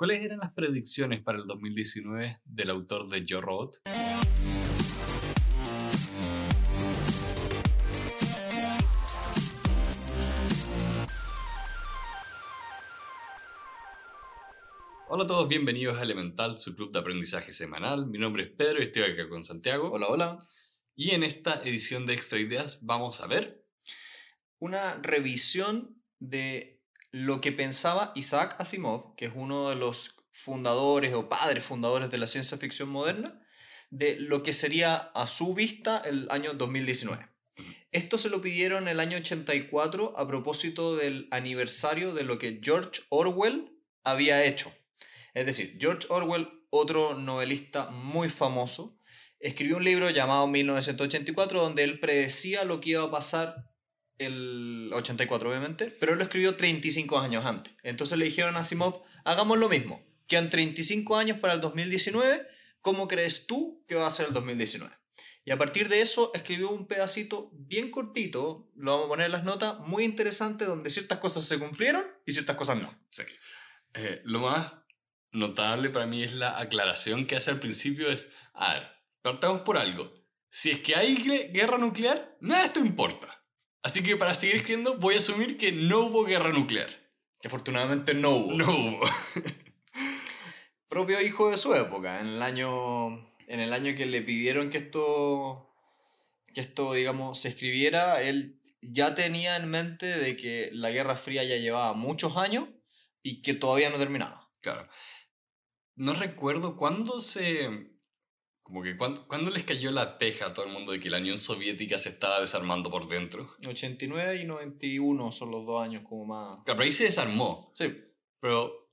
¿Cuáles eran las predicciones para el 2019 del autor de Joe Robot? Hola a todos, bienvenidos a Elemental, su club de aprendizaje semanal. Mi nombre es Pedro y estoy acá con Santiago. Hola, hola. Y en esta edición de Extra Ideas vamos a ver Una revisión de lo que pensaba Isaac Asimov, que es uno de los fundadores o padres fundadores de la ciencia ficción moderna, de lo que sería a su vista el año 2019. Esto se lo pidieron el año 84 a propósito del aniversario de lo que George Orwell había hecho. Es decir, George Orwell, otro novelista muy famoso, escribió un libro llamado 1984 donde él predecía lo que iba a pasar el 84 obviamente, pero él lo escribió 35 años antes. Entonces le dijeron a Asimov, hagamos lo mismo, quedan 35 años para el 2019, ¿cómo crees tú que va a ser el 2019? Y a partir de eso escribió un pedacito bien cortito, lo vamos a poner en las notas, muy interesante, donde ciertas cosas se cumplieron y ciertas cosas no. Sí. Eh, lo más notable para mí es la aclaración que hace al principio es, a ver, partamos por algo. Si es que hay gue- guerra nuclear, nada de esto importa. Así que para seguir escribiendo voy a asumir que no hubo guerra nuclear. Que afortunadamente no hubo. No hubo. propio hijo de su época, en el año, en el año que le pidieron que esto, que esto, digamos, se escribiera, él ya tenía en mente de que la Guerra Fría ya llevaba muchos años y que todavía no terminaba. Claro. No recuerdo cuándo se... Como que cuándo, cuándo les cayó la teja a todo el mundo de que la Unión Soviética se estaba desarmando por dentro. 89 y 91 son los dos años como más... Claro, pero ahí se desarmó. Sí, Pero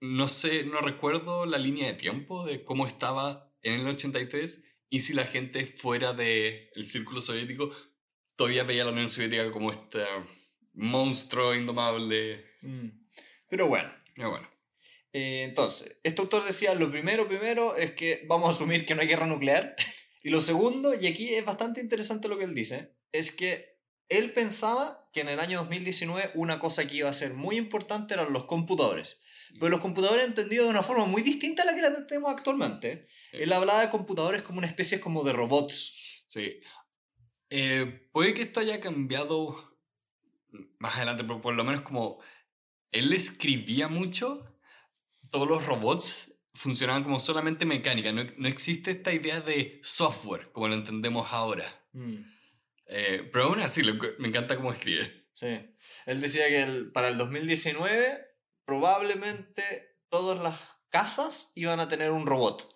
no sé, no recuerdo la línea de tiempo de cómo estaba en el 83 y si la gente fuera del círculo soviético todavía veía a la Unión Soviética como este monstruo indomable. Mm. Pero bueno. Pero bueno, Eh, entonces, este autor decía, lo primero, primero es que vamos a asumir que no hay guerra nuclear. Y lo segundo, y aquí es bastante interesante lo que él dice, es que él pensaba que en el año 2019 una cosa que iba a ser muy importante eran los computadores. Pero los computadores entendidos de una forma muy distinta a la que la tenemos actualmente. Sí. Él hablaba de computadores como una especie como de robots. sí. Eh, puede que esto haya cambiado más adelante, pero por lo menos como él escribía mucho, todos los robots funcionaban como solamente mecánica, no, no existe esta idea de software como lo entendemos ahora. Eh, pero aún así, lo me encanta cómo escribe. Sí. Él decía que el- para el 2019 probablemente todas las casas iban a tener un robot.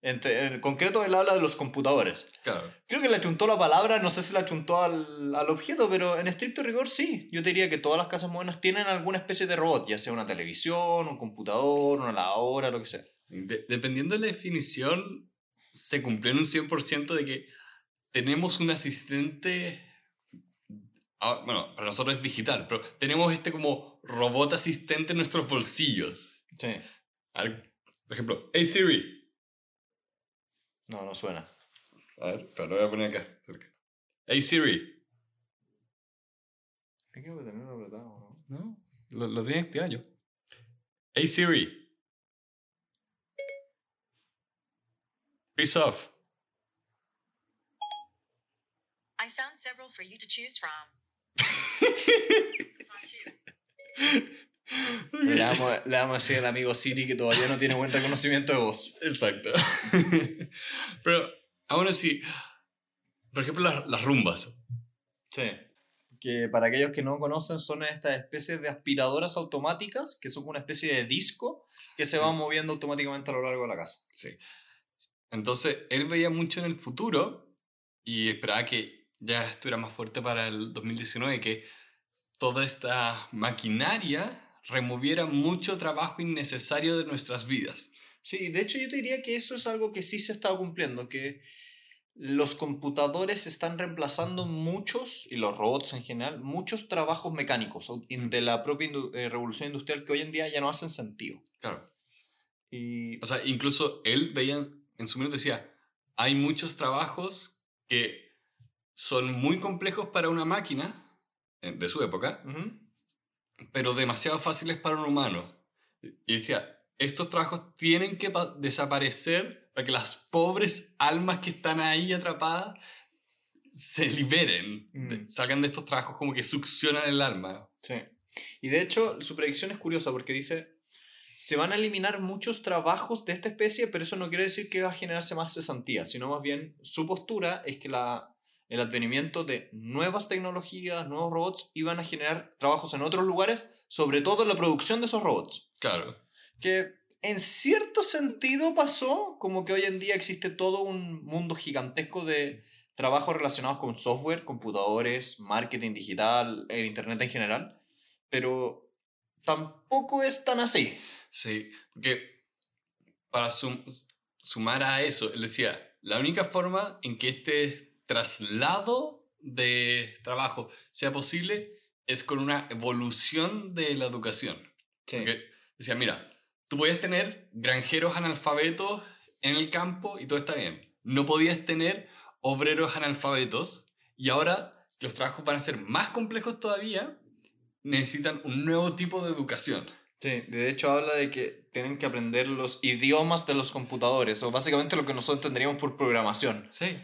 En, te- en concreto, él habla de los computadores. Claro. Creo que le achuntó la palabra, no sé si le achuntó al, al objeto, pero en estricto rigor sí. Yo diría que todas las casas modernas tienen alguna especie de robot, ya sea una televisión, un computador, una lavadora, lo que sea. De- dependiendo de la definición, se cumplió en un 100% de que tenemos un asistente. ah, bueno, para nosotros es digital, pero tenemos este como robot asistente en nuestros bolsillos. Sí. A ver, por ejemplo, hey Siri. No, no suena. A ver, pero lo voy a poner acá cerca. Hey Siri. Tengo que tenerlo apretado, ¿no? No, lo, lo tiene activado yo. Hey Siri. Peace off. I found several for you to choose from. Le damos, le damos a decir al amigo Siri que todavía no tiene buen reconocimiento de voz. Exacto. Pero aún así, por ejemplo, las, las rumbas. Sí. Que para aquellos que no conocen son estas especies de aspiradoras automáticas que son una especie de disco que se van moviendo automáticamente a lo largo de la casa. Sí. Entonces, él veía mucho en el futuro y esperaba que ya estuviera más fuerte para el 2019, que toda esta maquinaria removiera mucho trabajo innecesario de nuestras vidas. Sí, de hecho yo te diría que eso es algo que sí se está cumpliendo, que los computadores están reemplazando muchos, y los robots en general, muchos trabajos mecánicos de la propia eh, revolución industrial que hoy en día ya no hacen sentido. Claro. Y O sea, incluso él veía, en su minuto decía, hay muchos trabajos que son muy complejos para una máquina eh, de su época, Ujú. Pero demasiado fáciles para un humano. Y decía, estos trabajos tienen que pa- desaparecer para que las pobres almas que están ahí atrapadas se liberen, Mm. salgan de estos trabajos como que succionan el alma. Sí. Y de hecho, su predicción es curiosa porque dice, se van a eliminar muchos trabajos de esta especie, pero eso no quiere decir que va a generarse más cesantía, sino más bien su postura es que la, el advenimiento de nuevas tecnologías, nuevos robots, iban a generar trabajos en otros lugares, sobre todo en la producción de esos robots. Claro. Que en cierto sentido pasó, como que hoy en día existe todo un mundo gigantesco de trabajos relacionados con software, computadores, marketing digital, el Internet en general, pero tampoco es tan así. Sí, porque para sum- sumar a eso, él decía, la única forma en que este traslado de trabajo sea posible es con una evolución de la educación. Porque decía, mira, tú podías tener granjeros analfabetos en el campo y todo está bien. No podías tener obreros analfabetos y ahora los trabajos van a ser más complejos todavía, necesitan un nuevo tipo de educación. Sí, de hecho habla de que tienen que aprender los idiomas de los computadores, o básicamente lo que nosotros entenderíamos por programación. Sí.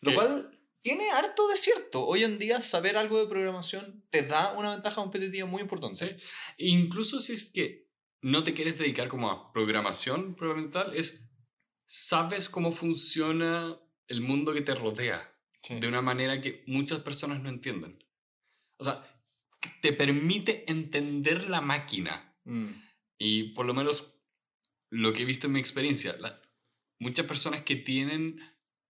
Lo Eh, cual tiene harto de cierto. Hoy en día saber algo de programación te da una ventaja competitiva muy importante. Sí. Incluso si es que no te quieres dedicar como a programación propiamente tal, es sabes cómo funciona el mundo que te rodea Sí. de una manera que muchas personas no entienden. O sea, te permite entender la máquina. Mm, Y por lo menos lo que he visto en mi experiencia, la- muchas personas que tienen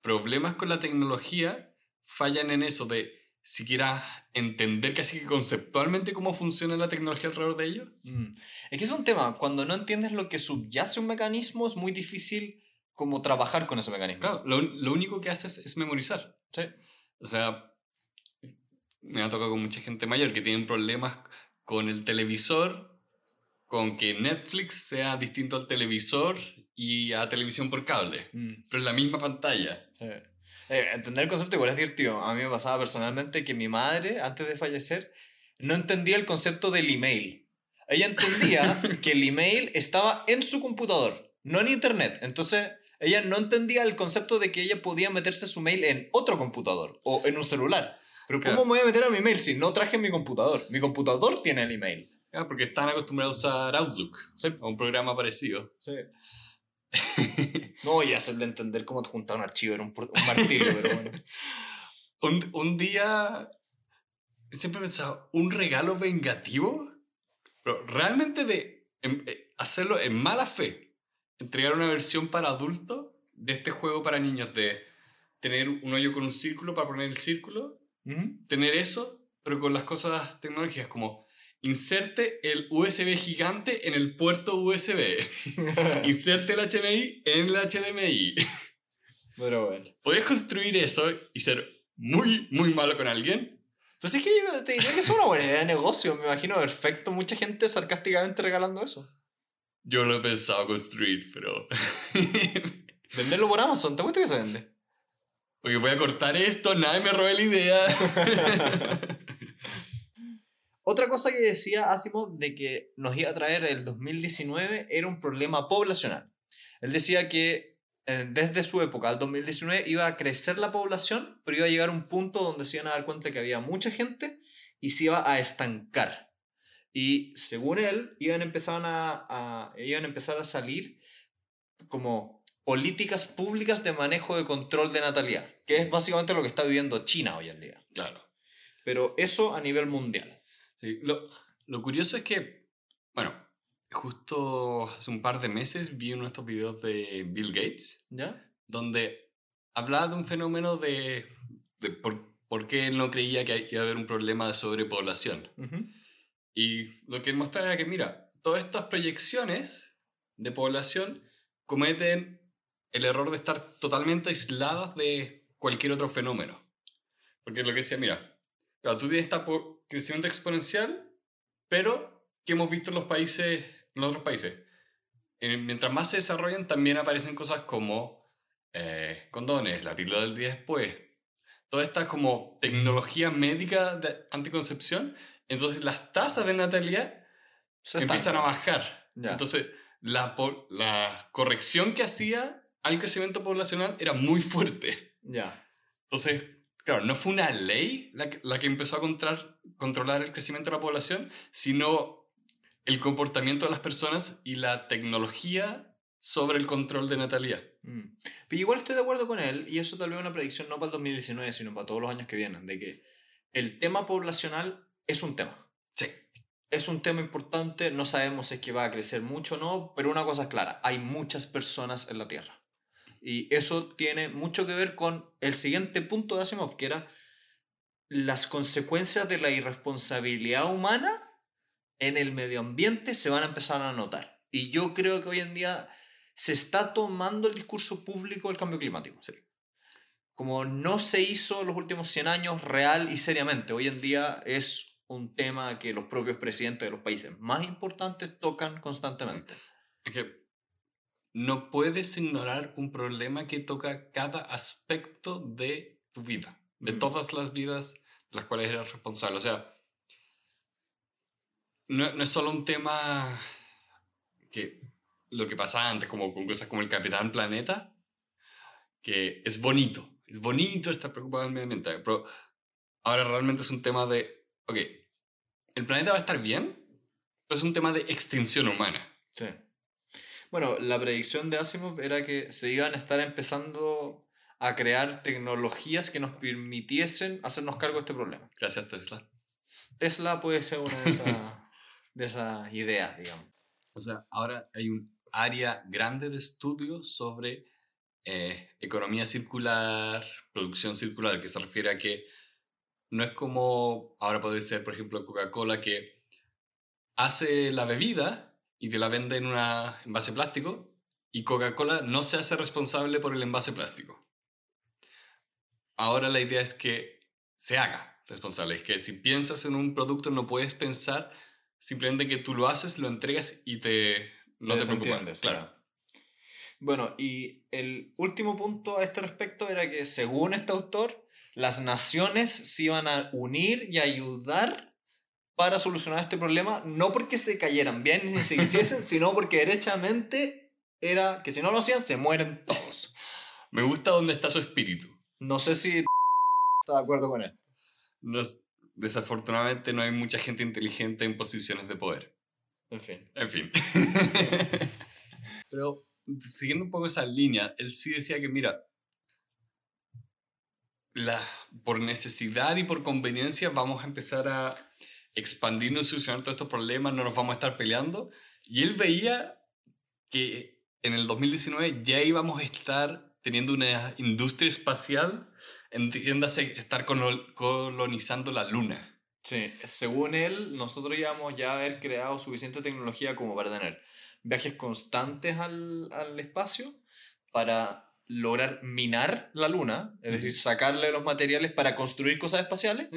problemas con la tecnología fallan en eso de siquiera entender casi que conceptualmente cómo funciona la tecnología alrededor de ellos. mm. Es que es un tema, cuando no entiendes lo que subyace un mecanismo, es muy difícil como trabajar con ese mecanismo. Claro, lo, lo único que haces es memorizar. Sí. O sea, me ha tocado con mucha gente mayor que tienen problemas con el televisor, con que Netflix sea distinto al televisor y a televisión por cable, Mm, pero es la misma pantalla. sí. Eh, entender el concepto igual es divertido. A mí me pasaba personalmente que mi madre, antes de fallecer, no entendía el concepto del email. Ella entendía que el email estaba en su computador, no en internet. Entonces, ella no entendía el concepto de que ella podía meterse su mail en otro computador o en un celular. Pero ¿cómo Claro. me voy a meter a mi mail si no traje mi computador? Mi computador tiene el email. Ah, porque están acostumbrados a usar Outlook, Sí. a un programa parecido. Sí. No, y hacerle entender cómo te juntar un archivo era un, un martirio, pero bueno. Un, un día, siempre he pensado, ¿un regalo vengativo? Pero realmente de em- eh, hacerlo en mala fe. Entregar una versión para adultos de este juego para niños de tener un hoyo con un círculo para poner el círculo, Ujú. tener eso, pero con las cosas tecnológicas como inserte el USB gigante en el puerto USB, inserte el HDMI en el HDMI. Pero bueno. ¿Podrías construir eso y ser muy, muy malo con alguien? Pues es que yo te diría que es una buena idea de negocio. Me imagino perfecto mucha gente sarcásticamente regalando eso. Yo lo he pensado construir, pero... Venderlo por Amazon, ¿te gusta que se vende? Porque voy a cortar esto, nadie me robe la idea. Otra cosa que decía Asimov de que nos iba a traer el 2019 era un problema poblacional. Él decía que eh, desde su época al 2019 iba a crecer la población, pero iba a llegar a un punto donde se iban a dar cuenta que había mucha gente y se iba a estancar. Y según él, iban a empezar a, a- iban a, empezar a salir como políticas públicas de manejo de control de natalidad, que es básicamente lo que está viviendo China hoy en día. claro. Pero eso a nivel mundial. Sí, lo, lo curioso es que, bueno, justo hace un par de meses vi uno de estos videos de Bill Gates, ¿Ya? donde hablaba de un fenómeno de, de por, por qué él no creía que iba a haber un problema de sobrepoblación. Ujú. Y lo que él mostraba era que, mira, todas estas proyecciones de población cometen el error de estar totalmente aisladas de cualquier otro fenómeno. Porque lo que decía, mira, claro, tú tienes po- crecimiento exponencial, pero que hemos visto en los países, en otros países. Mientras más se desarrollan, también aparecen cosas como eh, condones, la píldora del día después, toda esta como tecnología médica de anticoncepción, entonces las tasas de natalidad Se empiezan a bajar. Ya. Entonces, la, la corrección que hacía al crecimiento poblacional era muy fuerte. Ya. Entonces, claro, no fue una ley la que, la que empezó a controlar, controlar el crecimiento de la población, sino el comportamiento de las personas y la tecnología sobre el control de natalidad. Mm. Pero igual estoy de acuerdo con él, y eso tal vez es una predicción no para el 2019, sino para todos los años que vienen, de que el tema poblacional es un tema. Sí. Es un tema importante, no sabemos si es que va a crecer mucho o no, pero una cosa es clara, hay muchas personas en la Tierra. Y eso tiene mucho que ver con el siguiente punto de Asimov, que era las consecuencias de la irresponsabilidad humana en el medio ambiente se van a empezar a notar. Y yo creo que hoy en día se está tomando el discurso público del cambio climático. Como no se hizo en los últimos 100 años real y seriamente. Hoy en día es un tema que los propios presidentes de los países más importantes tocan constantemente. Es que no puedes ignorar un problema que toca cada aspecto de tu vida, de Mm. todas las vidas de las cuales eres responsable. O sea, no, no es solo un tema que lo que pasaba antes, como con cosas como el Capitán Planeta, que es bonito, es bonito estar preocupado del medio ambiente, pero ahora realmente es un tema de, ok, el planeta va a estar bien, pero es un tema de extinción humana. Sí. Bueno, la predicción de Asimov era que se iban a estar empezando a crear tecnologías que nos permitiesen hacernos cargo de este problema. Gracias, Tesla. Tesla puede ser una de esas, de esas ideas, digamos. O sea, ahora hay un área grande de estudio sobre eh, economía circular, producción circular, que se refiere a que no es como ahora puede ser, por ejemplo, Coca-Cola, que hace la bebida y te la vende en un envase plástico, y Coca-Cola no se hace responsable por el envase plástico. Ahora la idea es que se haga responsable, es que si piensas en un producto no puedes pensar simplemente que tú lo haces, lo entregas y te no te, preocupas. desentiendes, Claro. Bueno, y el último punto a este respecto era que, según este autor, las naciones se iban a unir y ayudar para solucionar este problema, no porque se cayeran bien ni se quisiesen, sino porque derechamente era que si no lo hacían, se mueren todos. Me gusta dónde está su espíritu. No sé si está de acuerdo con él. No es- desafortunadamente no hay mucha gente inteligente en posiciones de poder. En fin. En fin. Pero siguiendo un poco esa línea, él sí decía que, mira, la, por necesidad y por conveniencia vamos a empezar a expandirnos y solucionar todos estos problemas, no nos vamos a estar peleando. Y él veía que en el 2019 ya íbamos a estar teniendo una industria espacial, entiéndase, estar colo- colonizando la luna. Sí, según él, nosotros íbamos ya a haber creado suficiente tecnología como para tener viajes constantes al, al espacio, para lograr minar la luna, es decir, sacarle los materiales para construir cosas espaciales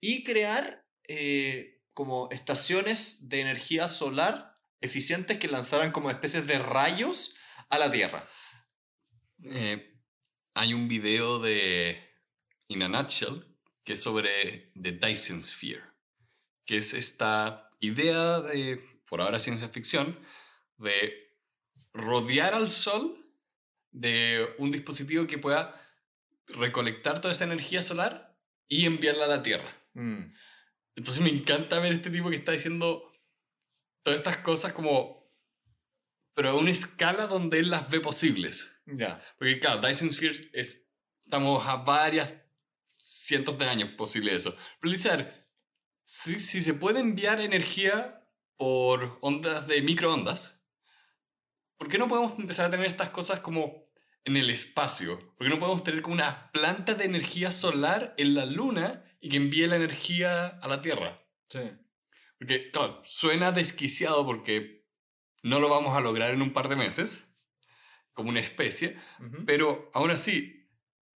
y crear eh, como estaciones de energía solar eficientes que lanzaran como especies de rayos a la Tierra. Eh, hay un video de In a Nutshell que es sobre The Dyson Sphere, que es esta idea de, por ahora ciencia ficción, de rodear al Sol de un dispositivo que pueda recolectar toda esa energía solar y enviarla a la Tierra. Mm, Entonces me encanta ver este tipo que está diciendo todas estas cosas como, pero a una escala donde él las ve posibles. Ya. Porque claro, Dyson Sphere es, estamos a varias cientos de años posible eso. Pero dice, a ver, si, si se puede enviar energía por ondas de microondas, ¿por qué no podemos empezar a tener estas cosas como en el espacio? ¿Por qué no podemos tener como una planta de energía solar en la luna y que envíe la energía a la Tierra? Sí. Porque, claro, suena desquiciado porque no lo vamos a lograr en un par de meses, como una especie, pero aún así,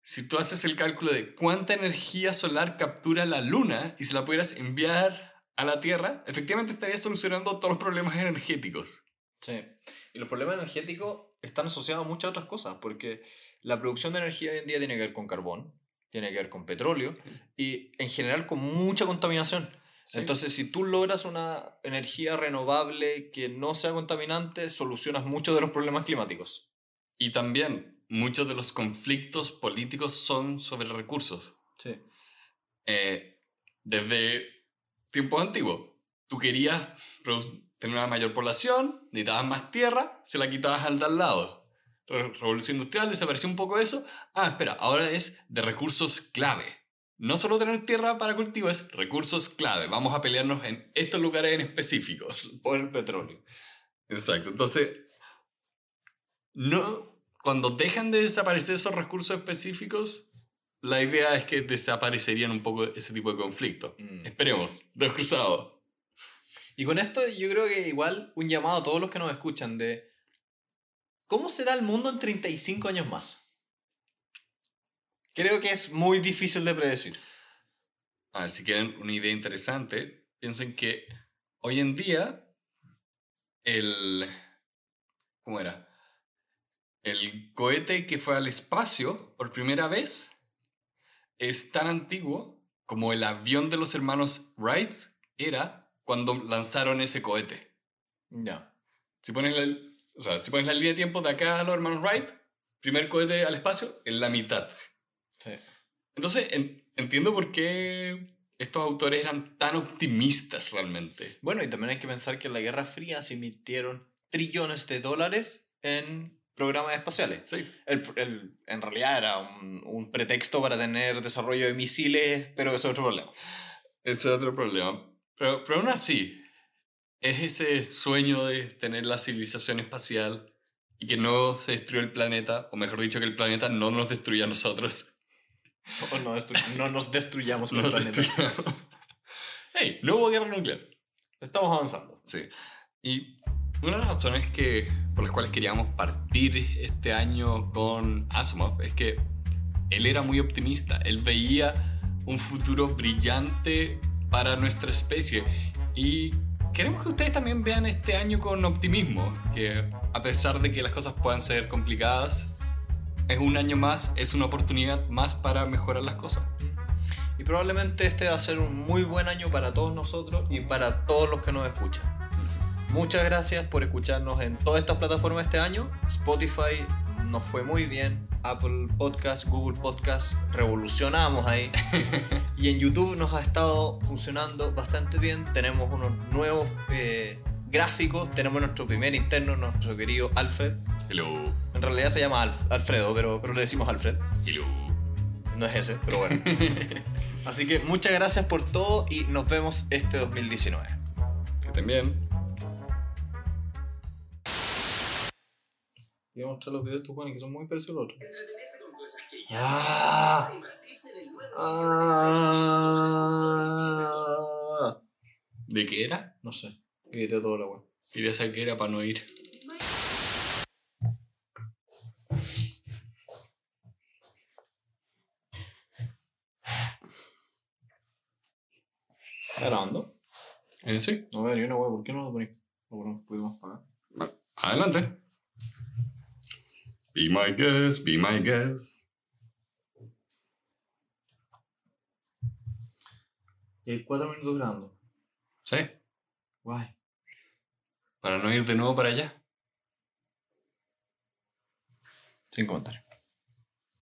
si tú haces el cálculo de cuánta energía solar captura la Luna y se la pudieras enviar a la Tierra, efectivamente estarías solucionando todos los problemas energéticos. Sí. Y los problemas energéticos están asociados a muchas otras cosas, porque la producción de energía hoy en día tiene que ver con carbón, tiene que ver con petróleo y en general con mucha contaminación. Sí. Entonces, si tú logras una energía renovable que no sea contaminante, solucionas muchos de los problemas climáticos. Y también muchos de los conflictos políticos son sobre recursos. Sí. Eh, desde tiempos antiguos, tú querías tener una mayor población, necesitabas más tierra, se la quitabas al de al lado. Re- Revolución industrial, desapareció un poco eso. Ah, espera, ahora es de recursos clave. No solo tener tierra para cultivo, es recursos clave. Vamos a pelearnos en estos lugares en específicos. Por el petróleo. Exacto. Entonces, no, cuando dejan de desaparecer esos recursos específicos, la idea es que desaparecerían un poco ese tipo de conflictos. Mm. Esperemos, dos cruzados. Y con esto yo creo que igual un llamado a todos los que nos escuchan de ¿cómo será el mundo en 35 años más? Creo que es muy difícil de predecir. A ver, si quieren una idea interesante, piensen que hoy en día el... ¿Cómo era? El cohete que fue al espacio por primera vez es tan antiguo como el avión de los hermanos Wright era cuando lanzaron ese cohete. Ya. Si pones la, o sea, si pones la línea de tiempo de acá a los hermanos Wright, primer cohete al espacio, en la mitad. Sí. Entonces, en- entiendo por qué estos autores eran tan optimistas realmente. Bueno, y también hay que pensar que en la Guerra Fría se invirtieron trillones de dólares en programas espaciales. Sí. El, el- en realidad era un, un pretexto para tener desarrollo de misiles, pero eso es otro problema. Ese es otro problema. Pero, pero aún así, es ese sueño de tener la civilización espacial y que no se destruya el planeta, o mejor dicho, que el planeta no nos destruya a nosotros. O no, no nos destruyamos con No el planeta. destruyamos. ¡Hey! No hubo guerra nuclear. Estamos avanzando. Sí. Y una de las razones que, por las cuales queríamos partir este año con Asimov es que él era muy optimista. Él veía un futuro brillante para nuestra especie. Y queremos que ustedes también vean este año con optimismo. Que a pesar de que las cosas puedan ser complicadas, es un año más, es una oportunidad más para mejorar las cosas. Y probablemente este va a ser un muy buen año para todos nosotros y para todos los que nos escuchan. Muchas gracias por escucharnos en todas estas plataformas este año. Spotify nos fue muy bien. Apple Podcast, Google Podcast, revolucionamos ahí. y en YouTube nos ha estado funcionando bastante bien. Tenemos unos nuevos eh, gráficos. Tenemos nuestro primer interno, nuestro querido Alfred. Hello. En realidad se llama Alf- Alfredo, pero, pero le decimos Alfred. Hello. No es ese, pero bueno. Así que muchas gracias por todo y nos vemos este 2019. Que estén bien. Voy a mostrar los videos de estos Juanes que son muy parecidos a los otros. Ah. y Ah. ¿De qué era? No sé, grité toda la web. Quería saber qué era para no ir. ¿Está grabando? Eh, sí. A ver, y una web, ¿por qué no lo poní? Lo ponemos un poquito más para acá. Adelante. Be my guest, be my guest. Y hay cuatro minutos grabando. Sí. Guay. Para no ir de nuevo para allá. Sin comentario.